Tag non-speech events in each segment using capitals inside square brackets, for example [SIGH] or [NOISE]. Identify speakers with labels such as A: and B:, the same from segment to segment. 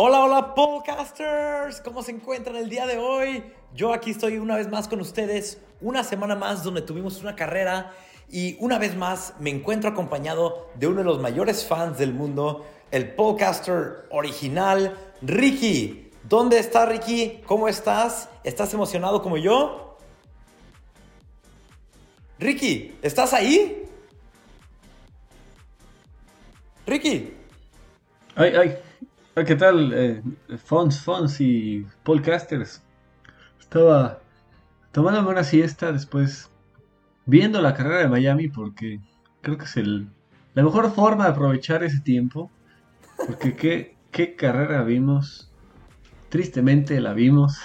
A: Hola, hola, podcasters. ¿Cómo se encuentran el día de hoy? Yo aquí estoy una vez más con ustedes, una semana más donde tuvimos una carrera y una vez más me encuentro acompañado de uno de los mayores fans del mundo, el podcaster original, Ricky. ¿Dónde está Ricky? ¿Cómo estás? ¿Estás emocionado como yo? Ricky, ¿estás ahí? Ricky.
B: Ay, ay. ¿Qué tal? Eh, Fons, Fons y podcasters. Estaba tomándome una siesta después viendo la carrera de Miami porque creo que es el, la mejor forma de aprovechar ese tiempo. Porque qué, qué carrera vimos. Tristemente la vimos.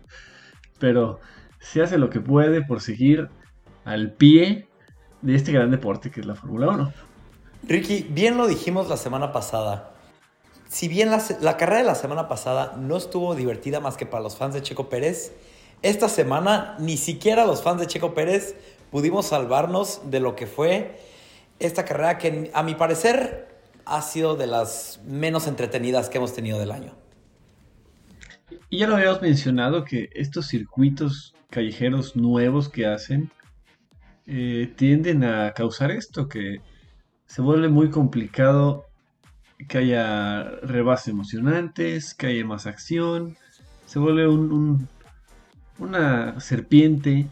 B: [LAUGHS] Pero se hace lo que puede por seguir al pie de este gran deporte que es la Fórmula 1.
A: Ricky, bien lo dijimos la semana pasada si bien la, carrera de la semana pasada no estuvo divertida más que para los fans de Checo Pérez, esta semana ni siquiera los fans de Checo Pérez pudimos salvarnos de lo que fue esta carrera que a mi parecer ha sido de las menos entretenidas que hemos tenido del año.
B: Y ya lo habíamos mencionado que estos circuitos callejeros nuevos que hacen eh, tienden a causar esto, que se vuelve muy complicado que haya rebases emocionantes, que haya más acción. Se vuelve un, una serpiente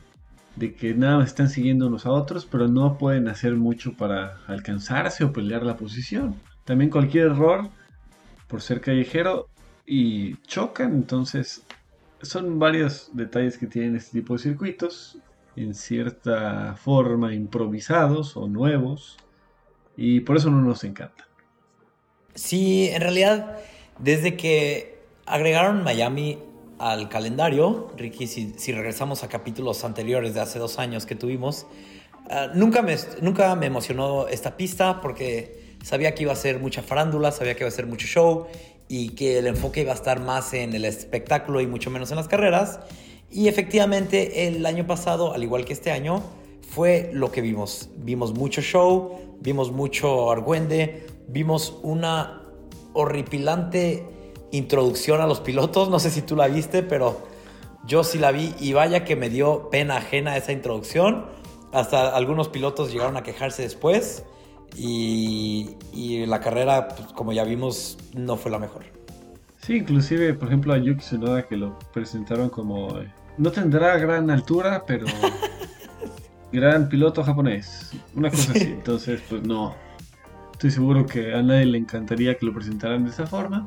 B: de que nada más están siguiendo unos a otros, pero no pueden hacer mucho para alcanzarse o pelear la posición. También cualquier error, por ser callejero, y chocan. Entonces, son varios detalles que tienen este tipo de circuitos, en cierta forma improvisados o nuevos, y por eso no nos encanta.
A: Sí, en realidad, desde que agregaron Miami al calendario, Ricky, si, regresamos a capítulos anteriores de hace dos años que tuvimos, ah, nunca, me, nunca me emocionó esta pista porque sabía que iba a ser mucha farándula, sabía que iba a ser mucho show y que el enfoque iba a estar más en el espectáculo y mucho menos en las carreras. Y efectivamente el año pasado, al igual que este año, fue lo que vimos. Vimos mucho show, vimos mucho argüende, vimos una horripilante introducción a los pilotos. No sé si tú la viste, pero yo sí la vi y vaya que me dio pena ajena esa introducción. Hasta algunos pilotos llegaron a quejarse después y, la carrera, pues, como ya vimos, no fue la mejor.
B: Sí, inclusive, por ejemplo, a Yuki Tsunoda que lo presentaron como... Eh, no tendrá gran altura, pero [LAUGHS] gran piloto japonés. Una cosa así. [LAUGHS] Entonces, pues no, Estoy seguro que a nadie le encantaría que lo presentaran de esa forma.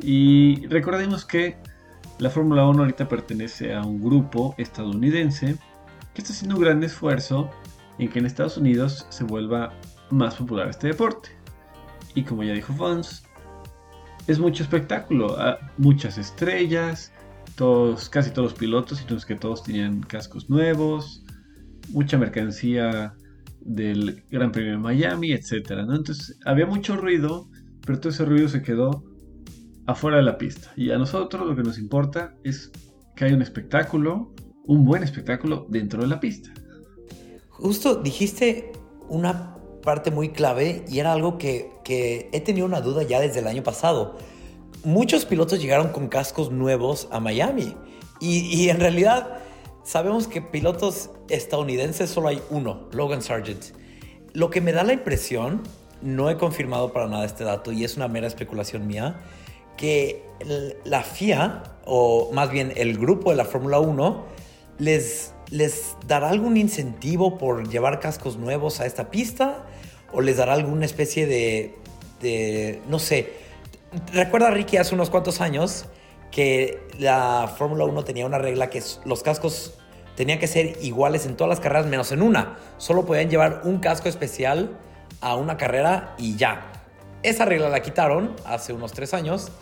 B: Y recordemos que la Fórmula 1 ahorita pertenece a un grupo estadounidense que está haciendo un gran esfuerzo en que en Estados Unidos se vuelva más popular este deporte. Y como ya dijo Fons, es mucho espectáculo, ah, muchas estrellas, todos, casi todos los pilotos, entonces que todos tenían cascos nuevos, mucha mercancía del Gran Premio de Miami, etcétera, ¿no? Entonces había mucho ruido, pero todo ese ruido se quedó afuera de la pista. Y a nosotros lo que nos importa es que haya un espectáculo, un buen espectáculo dentro de la pista.
A: Justo dijiste una parte muy clave y era algo que, he tenido una duda ya desde el año pasado. Muchos pilotos llegaron con cascos nuevos a Miami y en realidad Sabemos que pilotos estadounidenses solo hay uno, Logan Sargent. Lo que me da la impresión, no he confirmado para nada este dato y es una mera especulación mía, que la FIA, o más bien el grupo de la Fórmula 1, les, dará algún incentivo por llevar cascos nuevos a esta pista o les dará alguna especie de no sé. Recuerda Ricky hace unos cuantos años que la Fórmula 1 tenía una regla que los cascos tenían que ser iguales en todas las carreras menos en una. Solo podían llevar un casco especial a una carrera y ya. Esa regla la quitaron hace unos tres años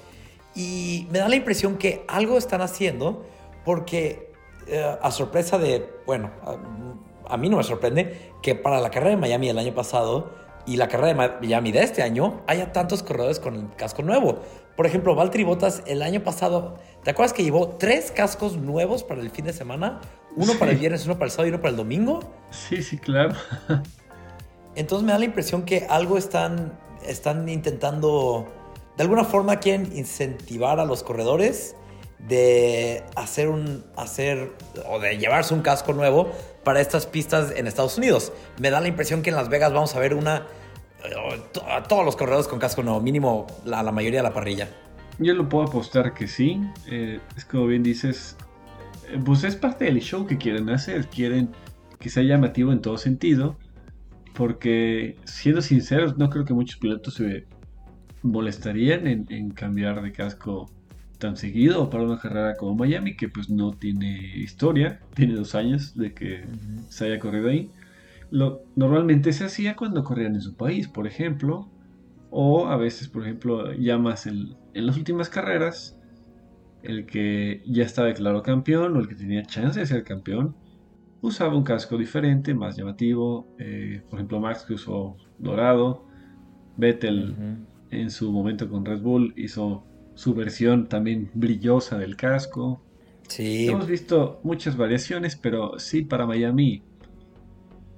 A: y me da la impresión que algo están haciendo porque eh, a sorpresa de, bueno, a, a, mí no me sorprende que para la carrera de Miami el año pasado y la carrera de Miami de este año haya tantos corredores con el casco nuevo. Por ejemplo, Valtteri Bottas el año pasado, ¿te acuerdas que llevó tres cascos nuevos para el fin de semana? Uno para el viernes, uno para el sábado y uno para el domingo.
B: Sí, sí, claro.
A: Entonces me da la impresión que algo están, están intentando de alguna forma quieren incentivar a los corredores de hacer un hacer o de llevarse un casco nuevo para estas pistas en Estados Unidos. Me da la impresión que en Las Vegas vamos a ver una a todos los corredores con casco nuevo, mínimo la, la mayoría de la parrilla.
B: Yo lo puedo apostar que sí. Eh, es como bien dices, eh, pues es parte del show que quieren hacer. Quieren que sea llamativo en todo sentido. Porque, siendo sinceros, no creo que muchos pilotos se molestarían en, cambiar de casco tan seguido para una carrera como Miami, que pues no tiene historia, tiene dos años de que se haya corrido ahí. Lo, normalmente se hacía cuando corrían en su país, por ejemplo, o a veces, por ejemplo, ya más en, las últimas carreras, el que ya estaba declarado campeón o el que tenía chance de ser campeón, usaba un casco diferente, más llamativo. Eh, por ejemplo, Max que usó dorado. Vettel en su momento con Red Bull hizo su versión también brillosa del casco.
A: Sí.
B: Hemos visto muchas variaciones, pero sí para Miami,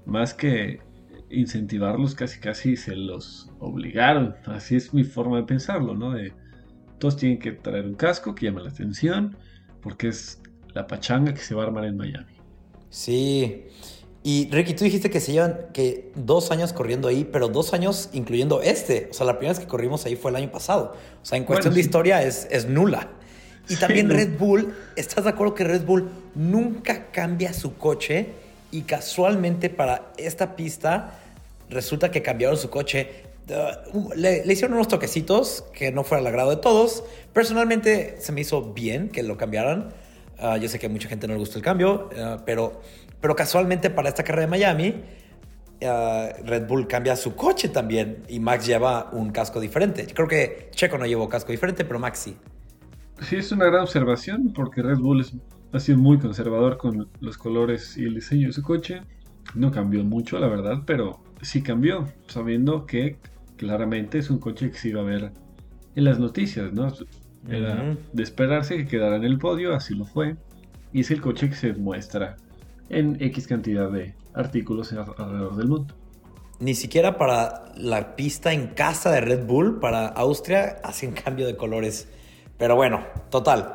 B: más que incentivarlos, casi casi se los obligaron. Así es mi forma de pensarlo, ¿no? De todos tienen que traer un casco que llame la atención, porque es la pachanga que se va a armar en Miami.
A: Sí. Y Ricky, tú dijiste que se llevan que dos años corriendo ahí, pero dos años incluyendo este. O sea, la primera vez que corrimos ahí fue el año pasado. O sea, en cuestión de historia es, es nula. Y también Red Bull, ¿estás de acuerdo que Red Bull nunca cambia su coche? Y casualmente para esta pista resulta que cambiaron su coche. Uh, le, hicieron unos toquecitos que no fue al agrado de todos. Personalmente se me hizo bien que lo cambiaran. Uh, yo sé que a mucha gente no le gustó el cambio, uh, pero pero casualmente para esta carrera de Miami, uh, Red Bull cambia su coche también y Max lleva un casco diferente. Creo que Checo no llevó casco diferente, pero Max sí.
B: Sí, es una gran observación porque Red Bull ha sido muy conservador con los colores y el diseño de su coche. No cambió mucho, la verdad, pero sí cambió, sabiendo que claramente es un coche que se iba a ver en las noticias, ¿no? Era de esperarse que quedara en el podio, así lo fue. Y es el coche que se muestra en X cantidad de artículos alrededor del mundo.
A: Ni siquiera para la pista en casa de Red Bull, para Austria, hacen cambio de colores. Pero bueno, total.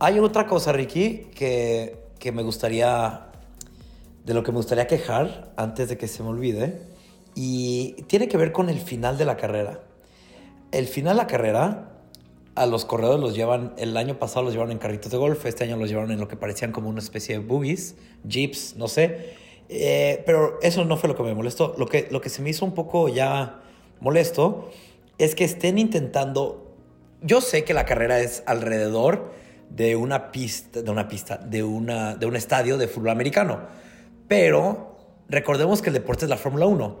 A: Hay otra cosa, Ricky, que, que me gustaría, de lo que me gustaría quejar antes de que se me olvide, y tiene que ver con el final de la carrera. El final de la carrera a los corredores los llevan, el año pasado los llevaron en carritos de golf, este año los llevaron en lo que parecían como una especie de buggies, jeeps, no sé. Eh, pero eso no fue lo que me molestó. Lo que, lo que se me hizo un poco ya molesto es que estén intentando. Yo sé que la carrera es alrededor de una pista, de una pista, de, una, de un estadio de fútbol americano. Pero recordemos que el deporte es la Fórmula 1.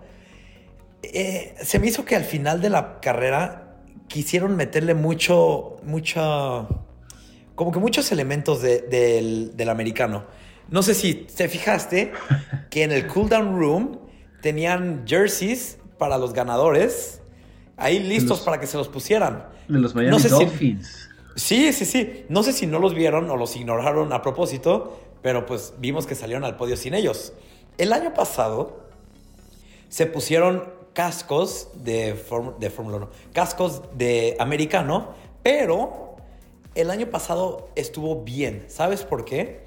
A: Eh, se me hizo que al final de la carrera quisieron meterle mucho, mucha, como que muchos elementos del, americano. No sé si te fijaste que en el cooldown room tenían jerseys para los ganadores ahí listos para que se los pusieran.
B: De los Miami Dolphins.
A: Sí, sí, sí. No sé si no los vieron o los ignoraron a propósito, pero pues vimos que salieron al podio sin ellos. El año pasado se pusieron cascos de, de Fórmula 1, cascos de americano, pero el año pasado estuvo bien. ¿Sabes por qué?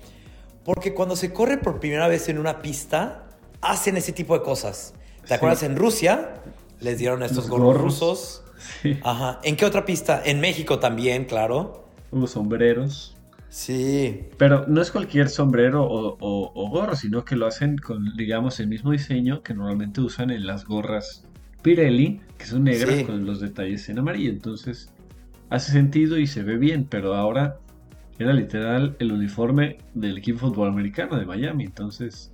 A: Porque cuando se corre por primera vez en una pista, hacen ese tipo de cosas. ¿Te acuerdas? En Rusia les dieron estos gorros, rusos. Sí. Ajá. ¿En qué otra pista? En México también, claro.
B: Unos sombreros.
A: Sí.
B: Pero no es cualquier sombrero o, gorro, sino que lo hacen con, digamos, el mismo diseño que normalmente usan en las gorras Pirelli, que son negras con los detalles en amarillo. Entonces, hace sentido y se ve bien, pero ahora era literal el uniforme del equipo fútbol americano de Miami. Entonces,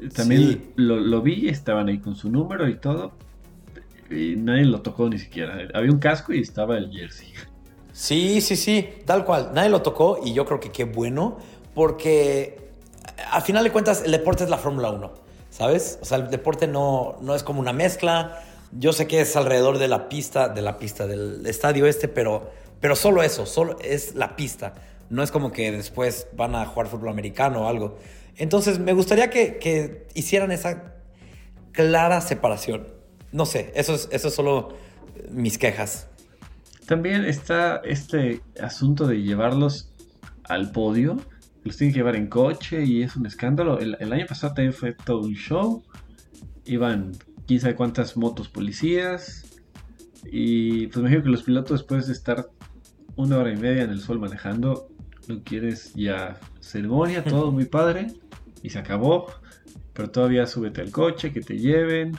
B: eh, también lo, lo, vi, estaban ahí con su número y todo. Nadie lo tocó ni siquiera. Había un casco y estaba el jersey.
A: Sí, sí, sí, tal cual. Nadie lo tocó y yo creo que qué bueno, porque al final de cuentas el deporte es la Fórmula 1, ¿sabes? O sea, el deporte no, no es como una mezcla. Yo sé que es alrededor de la pista, de la pista del estadio este, pero, pero solo eso, solo es la pista. No es como que después van a jugar fútbol americano o algo. Entonces, me gustaría que, que hicieran esa clara separación. No sé, eso es, eso es solo mis quejas.
B: También está este asunto de llevarlos al podio. Los tienen que llevar en coche y es un escándalo. El, año pasado también fue todo un show. Iban quién sabe cuántas motos policías. Y pues me imagino que los pilotos después de estar una hora y media en el sol manejando, no quieres ya ceremonia, todo muy padre. Y se acabó. Pero todavía súbete al coche, que te lleven.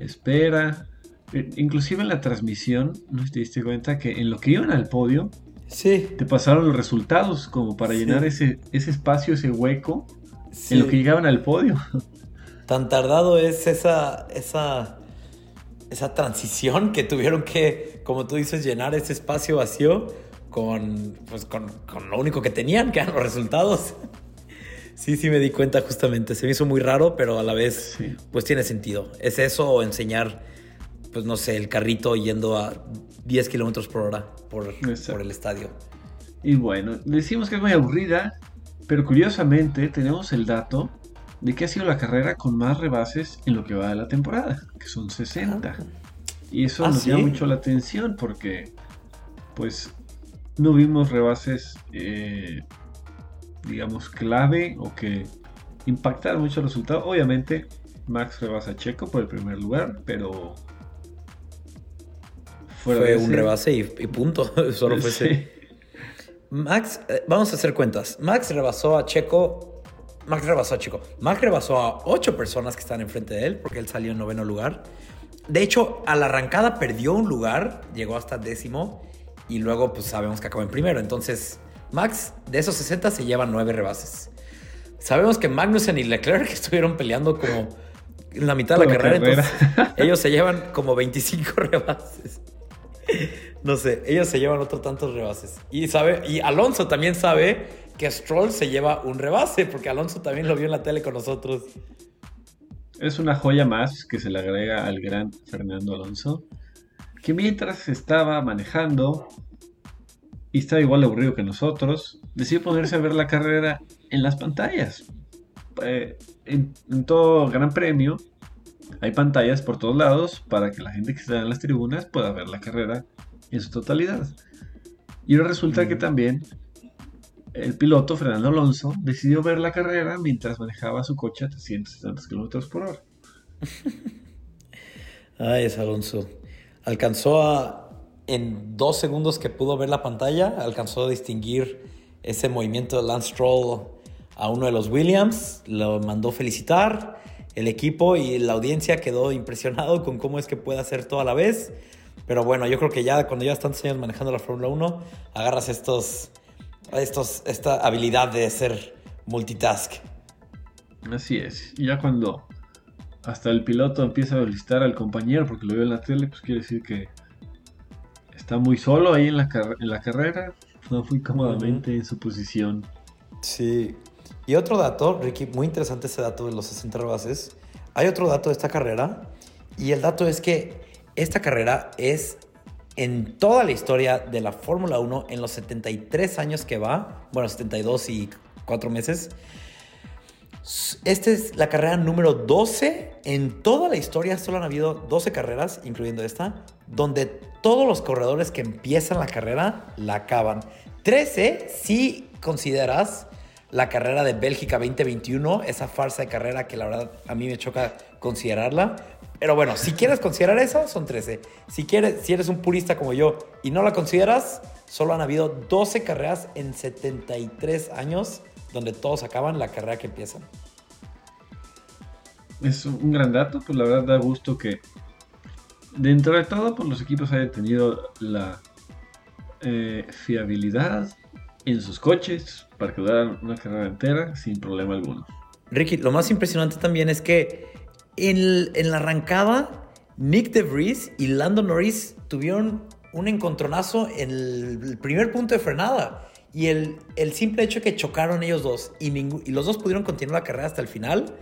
B: Espera. Eh, inclusive en la transmisión, no te diste cuenta que en lo que iban al podio,
A: sí.
B: te pasaron los resultados como para llenar ese, ese espacio, ese hueco, en lo que llegaban al podio. [LAUGHS]
A: Tan tardado es esa, esa, esa transición que tuvieron que, como tú dices, llenar ese espacio vacío con, pues, con, con lo único que tenían, que eran los resultados. Sí, sí me di cuenta justamente. Se me hizo muy raro, pero a la vez, pues tiene sentido. Es eso o enseñar pues no sé, el carrito yendo a 10 kilómetros por hora por, por, el estadio.
B: Y bueno, decimos que es muy aburrida, pero curiosamente tenemos el dato de que ha sido la carrera con más rebases en lo que va de la temporada, que son 60. Ah. Y eso ah, nos llama mucho la atención porque, pues, no vimos rebases, eh, digamos, clave o que impactaron mucho el resultado. Obviamente, Max rebasa a Checo por el primer lugar, pero
A: fue un rebase y, punto. [LAUGHS] Solo fue ese. Max, eh, vamos a hacer cuentas. Max rebasó a Checo. Max rebasó a Checo. Max rebasó a ocho personas que están enfrente de él porque él salió en noveno lugar. De hecho, a la arrancada perdió un lugar, llegó hasta décimo y luego pues sabemos que acabó en primero. Entonces, Max de esos 60 se lleva nueve rebases. Sabemos que Magnussen y Leclerc [LAUGHS] estuvieron peleando como en la mitad de la, carrera, entonces [LAUGHS] ellos se llevan como 25 [LAUGHS] rebases. no sé, ellos se llevan otro tantos rebases. Y, sabe, y Alonso también sabe que Stroll se lleva un rebase, porque Alonso también lo vio en la tele con nosotros.
B: Es una joya más que se le agrega al gran Fernando Alonso, que mientras estaba manejando y estaba igual aburrido que nosotros, decidió ponerse a ver la carrera en las pantallas. Eh, en, en, todo gran premio hay pantallas por todos lados para que la gente que está en las tribunas pueda ver la carrera en su totalidad. Y ahora resulta que mm. también el piloto Fernando Alonso decidió ver la carrera mientras manejaba su coche a 360 km por hora. [LAUGHS]
A: Ay, es Alonso. Alcanzó a, en dos segundos que pudo ver la pantalla, alcanzó a distinguir ese movimiento de Lance Stroll a uno de los Williams, lo mandó felicitar el equipo y la audiencia quedó impresionado con cómo es que puede hacer todo a la vez. Pero bueno, yo creo que ya cuando ya tantos años manejando la Fórmula 1, agarras estos, estos, esta habilidad de ser multitask.
B: Así es. Y ya cuando hasta el piloto empieza a felicitar al compañero porque lo vio en la tele, pues quiere decir que está muy solo ahí en la, en la carrera, no muy cómodamente en su posición.
A: Sí, y otro dato, Ricky, muy interesante ese dato de los 60 rebases. Hay otro dato de esta carrera y el dato es que esta carrera es en toda la historia de la Fórmula 1 en los 73 años que va, bueno, 72 y 4 meses. Esta es la carrera número 12. En toda la historia solo han habido 12 carreras, incluyendo esta, donde todos los corredores que empiezan la carrera la acaban. 13 si consideras la carrera de Bélgica 2021, esa farsa de carrera que la verdad a mí me choca considerarla. Pero bueno, si quieres considerar eso, son 13. Si, quieres, si eres un purista como yo y no la consideras, solo han habido 12 carreras en 73 años donde todos acaban la carrera que empiezan.
B: Es un gran dato, pues la verdad da gusto que dentro de todo pues los equipos hayan tenido la eh, fiabilidad en sus coches para que duraran una carrera entera sin problema alguno.
A: Ricky, lo más impresionante también es que en, en la arrancada, Nick DeVries y Lando Norris tuvieron un encontronazo en el, primer punto de frenada. Y el, el, simple hecho de que chocaron ellos dos y, y los dos pudieron continuar la carrera hasta el final,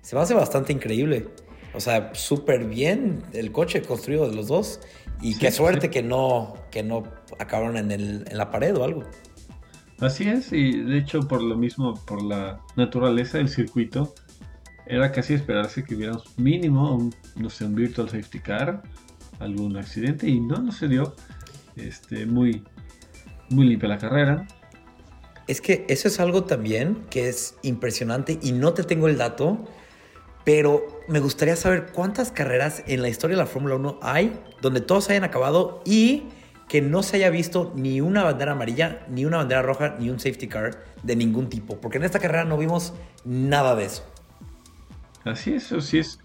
A: se me hace bastante increíble. O sea, súper bien el coche construido de los dos. Y qué suerte que, no, que no acabaron en, el, en la pared o algo.
B: Así es, y de hecho por lo mismo, por la naturaleza del circuito, era casi esperarse que hubiera mínimo un, no sé, un virtual safety car, algún accidente, y no, no se dio. Este, muy, muy limpia la carrera.
A: Es que eso es algo también que es impresionante y no te tengo el dato, pero me gustaría saber cuántas carreras en la historia de la Fórmula 1 hay donde todos hayan acabado y que no se haya visto ni una bandera amarilla, ni una bandera roja, ni un safety car de ningún tipo. Porque en esta carrera no vimos nada de eso.
B: Así es, así es.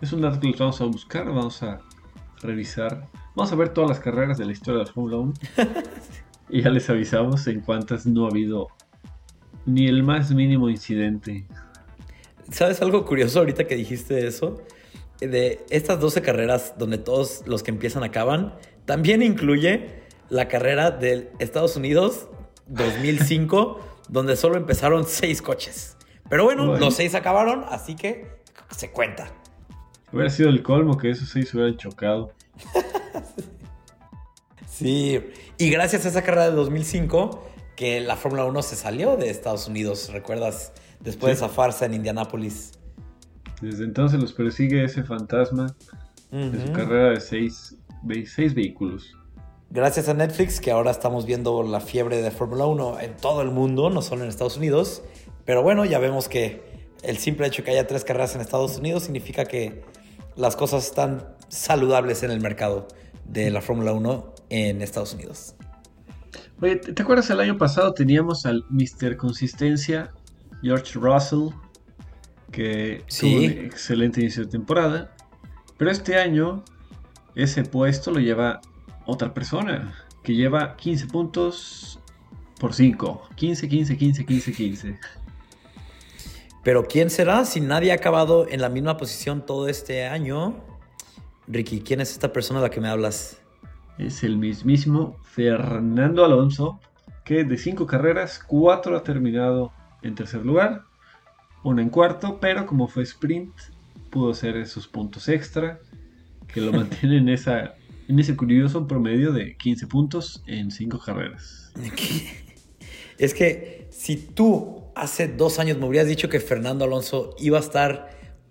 B: Es un dato que vamos a buscar, vamos a revisar. Vamos a ver todas las carreras de la historia de la Fórmula 1. [LAUGHS] y ya les avisamos en cuántas no ha habido ni el más mínimo incidente.
A: ¿Sabes algo curioso ahorita que dijiste eso? De estas 12 carreras donde todos los que empiezan acaban, también incluye la carrera de Estados Unidos 2005, [LAUGHS] donde solo empezaron 6 coches. Pero bueno, los 6 acabaron, así que se cuenta.
B: Hubiera sido el colmo que esos 6 hubieran chocado. [LAUGHS]
A: sí, y gracias a esa carrera de 2005 que la Fórmula 1 se salió de Estados Unidos, ¿recuerdas? Después de esa farsa en Indianápolis.
B: Desde entonces los persigue ese fantasma de su carrera de seis, seis vehículos.
A: Gracias a Netflix, que ahora estamos viendo la fiebre de Fórmula 1 en todo el mundo, no solo en Estados Unidos. Pero bueno, ya vemos que el simple hecho de que haya tres carreras en Estados Unidos significa que las cosas están saludables en el mercado de la Fórmula 1 en Estados Unidos.
B: Oye, ¿te acuerdas el año pasado teníamos al Mr. Consistencia George Russell, que tuvo un excelente inicio de temporada. Pero este año ese puesto lo lleva otra persona, que lleva 15 puntos por 5. 15, 15, 15, 15, 15.
A: Pero ¿quién será si nadie ha acabado en la misma posición todo este año? Ricky, ¿quién es esta persona de la que me hablas?
B: Es el mismísimo Fernando Alonso, que de 5 carreras, 4 ha terminado en tercer lugar, una en cuarto, pero como fue sprint, pudo hacer esos puntos extra que lo [LAUGHS] mantienen en, esa, en ese curioso promedio de 15 puntos en 5 carreras.
A: Es que si tú hace dos años me hubieras dicho que Fernando Alonso iba a estar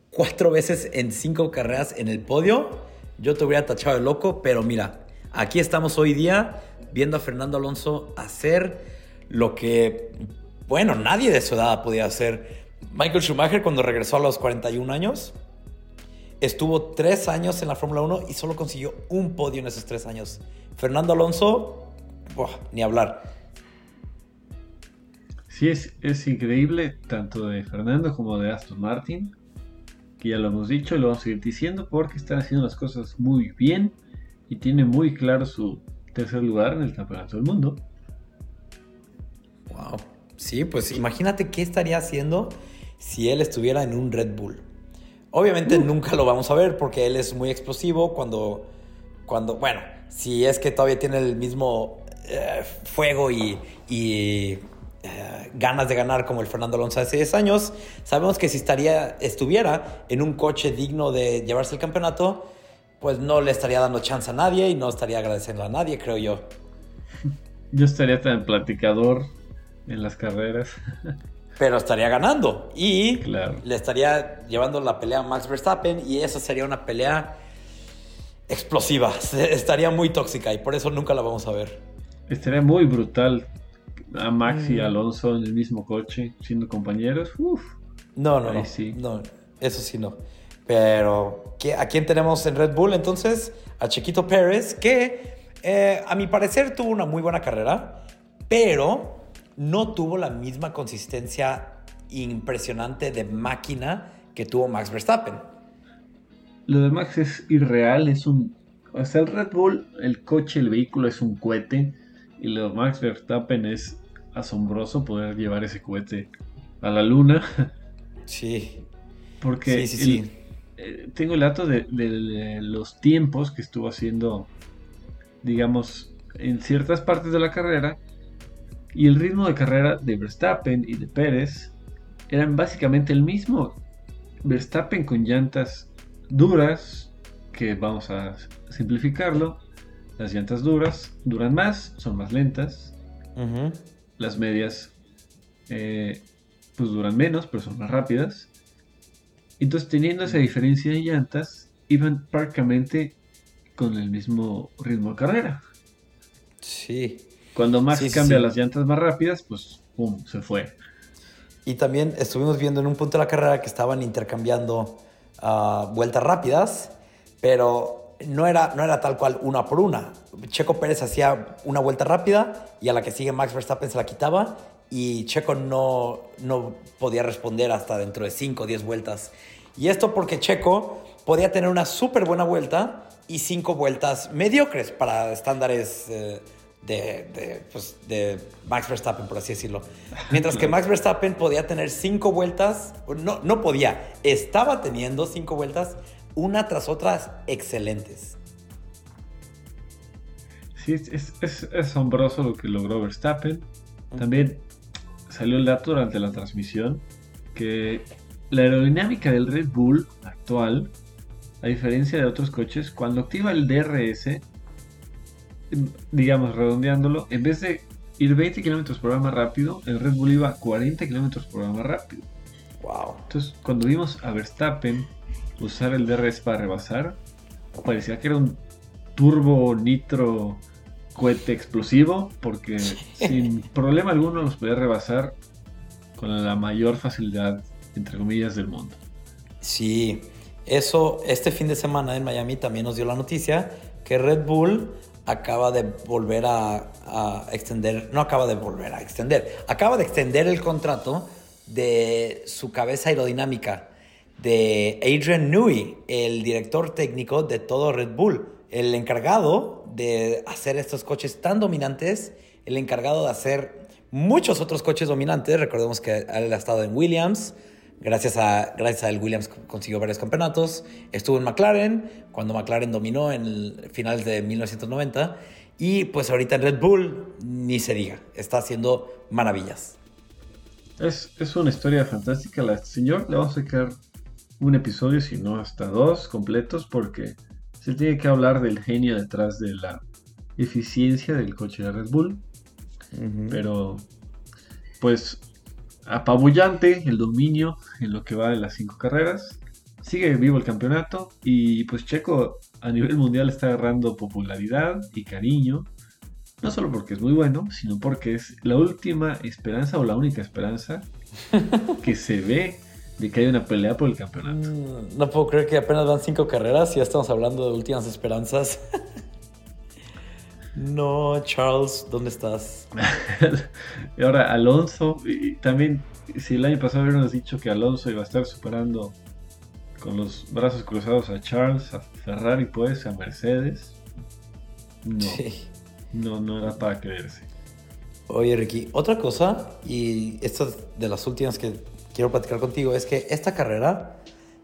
A: cuatro veces en cinco carreras en el podio, yo te hubiera tachado de loco, pero mira, aquí estamos hoy día viendo a Fernando Alonso hacer lo que bueno, nadie de su edad podía hacer. Michael Schumacher cuando regresó a los 41 años, estuvo tres años en la Fórmula 1 y solo consiguió un podio en esos tres años. Fernando Alonso, ni hablar.
B: Sí, es, es increíble tanto de Fernando como de Aston Martin, que ya lo hemos dicho y lo vamos a seguir diciendo porque están haciendo las cosas muy bien y tiene muy claro su tercer lugar en el Campeonato del Mundo.
A: Wow. Sí, pues imagínate qué estaría haciendo si él estuviera en un Red Bull. Obviamente nunca lo vamos a ver porque él es muy explosivo cuando, cuando bueno, si es que todavía tiene el mismo eh, fuego y, eh, ganas de ganar como el Fernando Alonso hace 10 años, sabemos que si estaría, estuviera en un coche digno de llevarse el campeonato, pues no le estaría dando chance a nadie y no estaría agradeciendo a nadie, creo yo.
B: Yo estaría tan platicador en las carreras.
A: Pero estaría ganando y le estaría llevando la pelea a Max Verstappen y esa sería una pelea explosiva, estaría muy tóxica y por eso nunca la vamos a ver.
B: Estaría muy brutal a Max y mm. Alonso en el mismo coche, siendo compañeros.
A: No, no, no, no, eso sí no. Pero, ¿a quién tenemos en Red Bull entonces? A Chiquito Pérez, que eh, a mi parecer tuvo una muy buena carrera, pero no tuvo la misma consistencia impresionante de máquina que tuvo Max Verstappen.
B: Lo de Max es irreal, es un... O sea, el Red Bull, el coche, el vehículo es un cohete y lo de Max Verstappen es asombroso poder llevar ese cohete a la luna.
A: Sí.
B: Porque sí, sí, eh, tengo el dato de, de los tiempos que estuvo haciendo, digamos, en ciertas partes de la carrera y el ritmo de carrera de Verstappen y de Pérez eran básicamente el mismo. Verstappen con llantas duras, que vamos a simplificarlo, las llantas duras duran más, son más lentas. Las medias eh, pues duran menos, pero son más rápidas. Entonces teniendo esa diferencia de llantas, iban prácticamente con el mismo ritmo de carrera.
A: Sí.
B: Cuando Max cambia las llantas más rápidas, pues pum, se fue.
A: Y también estuvimos viendo en un punto de la carrera que estaban intercambiando ah, vueltas rápidas, pero no era, no era tal cual una por una. Checo Pérez hacía una vuelta rápida y a la que sigue Max Verstappen se la quitaba y Checo no, no podía responder hasta dentro de 5 o 10 vueltas. Y esto porque Checo podía tener una súper buena vuelta y 5 vueltas mediocres para estándares eh, de, pues, de, Max Verstappen, por así decirlo. Mientras que Max Verstappen podía tener 5 vueltas, no, no podía, estaba teniendo 5 vueltas, una tras otras excelentes.
B: Sí, es, es asombroso lo que logró Verstappen. También salió el dato durante la transmisión que la aerodinámica del Red Bull actual, a diferencia de otros coches, cuando activa el DRS, digamos redondeándolo, en vez de ir 20 km por hora más rápido, el Red Bull iba 40 km por hora más rápido.
A: Wow.
B: Entonces, cuando vimos a Verstappen usar el DRS para rebasar, parecía que era un turbo nitro cohete explosivo porque sin problema alguno los podía rebasar con la mayor facilidad, entre comillas, del mundo.
A: Sí, eso este fin de semana en Miami también nos dio la noticia que Red Bull acaba de volver a, a, extender, no acaba de volver a extender, acaba de extender el contrato de su cabeza aerodinámica de Adrian Newey, el director técnico de todo Red Bull el encargado de hacer estos coches tan dominantes, el encargado de hacer muchos otros coches dominantes, recordemos que él ha estado en Williams, gracias a, gracias él Williams consiguió varios campeonatos, estuvo en McLaren, cuando McLaren dominó en el finales de 1990, y pues ahorita en Red Bull, ni se diga, está haciendo maravillas.
B: Es, es una historia fantástica. La señor, le vamos a sacar un episodio, si no hasta dos completos, porque se tiene que hablar del genio detrás de la eficiencia del coche de Red Bull. Pero, pues, apabullante el dominio en lo que va de las cinco carreras. Sigue vivo el campeonato y pues Checo a nivel mundial está agarrando popularidad y cariño. No solo porque es muy bueno, sino porque es la última esperanza o la única esperanza [LAUGHS] que se ve de que hay una pelea por el campeonato.
A: Mm, no puedo creer que apenas van cinco carreras y ya estamos hablando de últimas esperanzas. [LAUGHS] no, Charles, ¿dónde estás? [LAUGHS]
B: y ahora Alonso, y también si el año pasado hubiéramos dicho que Alonso iba a estar superando con los brazos cruzados a Charles, a Ferrari pues, a Mercedes. No, no, no era para creerse.
A: Oye Ricky, otra cosa, y esto es de las últimas que quiero platicar contigo es que esta carrera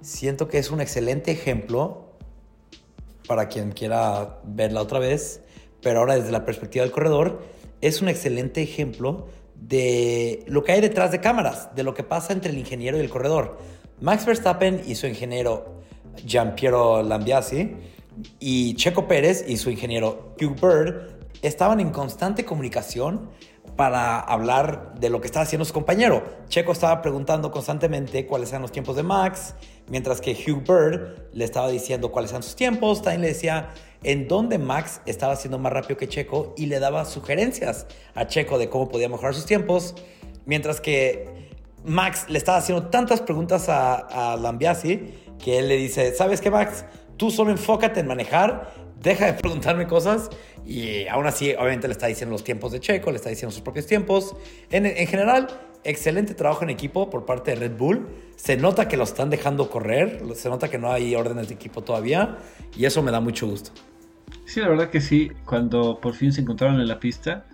A: siento que es un excelente ejemplo para quien quiera verla otra vez, pero ahora desde la perspectiva del corredor, es un excelente ejemplo de lo que hay detrás de cámaras, de lo que pasa entre el ingeniero y el corredor. Max Verstappen y su ingeniero Giampiero Lambiasi y Checo Pérez y su ingeniero Hugh Bird estaban en constante comunicación para hablar de lo que estaba haciendo su compañero. Checo estaba preguntando constantemente cuáles eran los tiempos de Max, mientras que Hugh Bird le estaba diciendo cuáles eran sus tiempos. También le decía en dónde Max estaba haciendo más rápido que Checo y le daba sugerencias a Checo de cómo podía mejorar sus tiempos, mientras que Max le estaba haciendo tantas preguntas a, a Lambiasi que él le dice, ¿sabes qué Max? Tú solo enfócate en manejar, deja de preguntarme cosas y aún así, obviamente le está diciendo los tiempos de Checo, le está diciendo sus propios tiempos. En, general, excelente trabajo en equipo por parte de Red Bull. Se nota que lo están dejando correr, se nota que no hay órdenes de equipo todavía y eso me da mucho gusto.
B: Sí, la verdad que sí, cuando por fin se encontraron en la pista,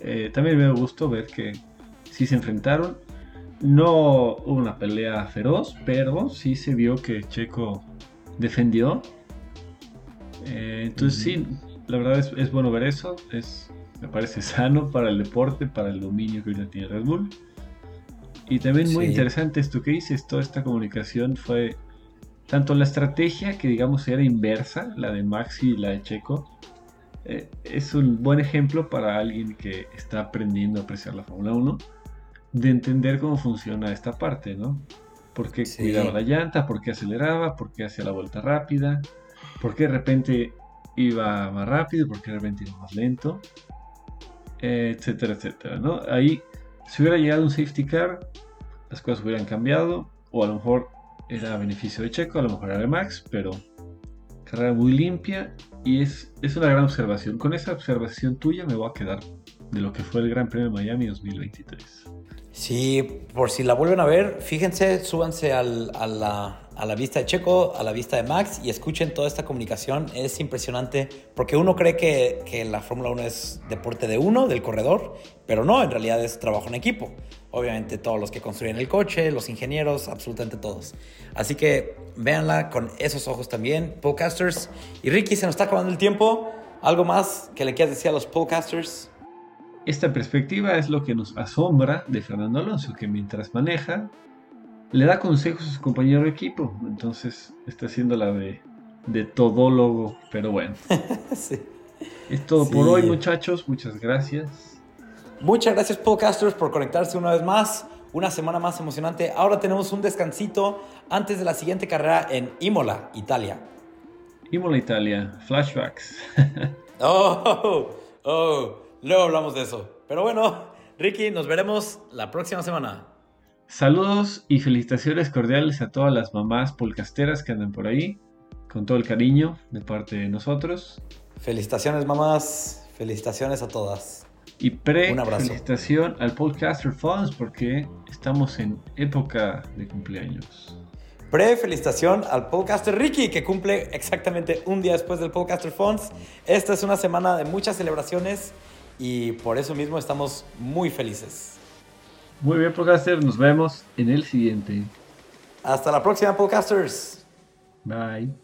B: eh, también me dio gusto ver que sí se enfrentaron. No hubo una pelea feroz, pero sí se vio que Checo defendió. Eh, entonces sí, la verdad es, es, bueno ver eso. Es, me parece sano para el deporte, para el dominio que ahorita tiene Red Bull. Y también muy interesante esto que dices, toda esta comunicación fue tanto la estrategia que digamos era inversa, la de Maxi y la de Checo, eh, es un buen ejemplo para alguien que está aprendiendo a apreciar la Fórmula 1, de entender cómo funciona esta parte, ¿no? ¿Por qué cuidaba la llanta? ¿Por qué aceleraba? ¿Por qué hacía la vuelta rápida? ¿Por qué de repente iba más rápido, porque realmente iba más lento. etcétera, etcétera, ¿no? Ahí, si hubiera llegado un safety car, las cosas hubieran cambiado, o a lo mejor era beneficio de Checo, a lo mejor era de Max, pero carrera muy limpia y es, es una gran observación. Con esa observación tuya me voy a quedar de lo que fue el Gran Premio de Miami 2023.
A: Sí, por si la vuelven a ver, fíjense, súbanse a, la, a, la, vista de Checo, a la vista de Max y escuchen toda esta comunicación. Es impresionante porque uno cree que, que la Fórmula 1 es deporte de uno, del corredor, pero no, en realidad es trabajo en equipo. Obviamente todos los que construyen el coche, los ingenieros, absolutamente todos. Así que véanla con esos ojos también, podcasters. Y Ricky, se nos está acabando el tiempo. ¿Algo más que le quieras decir a los podcasters?
B: Esta perspectiva es lo que nos asombra de Fernando Alonso, que mientras maneja, le da consejos a su compañero de equipo. Entonces está haciendo la de, de todólogo, pero bueno. [LAUGHS] Es todo por hoy, muchachos. Muchas gracias.
A: Muchas gracias, podcasters, por conectarse una vez más. Una semana más emocionante. Ahora tenemos un descansito antes de la siguiente carrera en Imola, Italia.
B: Imola, Italia. Flashbacks. [LAUGHS]
A: oh, oh. Luego hablamos de eso. Pero bueno, Ricky, nos veremos la próxima semana.
B: Saludos y felicitaciones cordiales a todas las mamás polcasteras que andan por ahí, con todo el cariño de parte de nosotros.
A: Felicitaciones mamás, felicitaciones a todas.
B: Y pre felicitación al Podcaster Funds porque estamos en época de cumpleaños.
A: Pre felicitación al Podcaster Ricky que cumple exactamente un día después del Podcaster Funds. Esta es una semana de muchas celebraciones y por eso mismo estamos muy felices.
B: Muy bien, podcaster, nos vemos en el siguiente.
A: Hasta la próxima, podcasters.
B: Bye.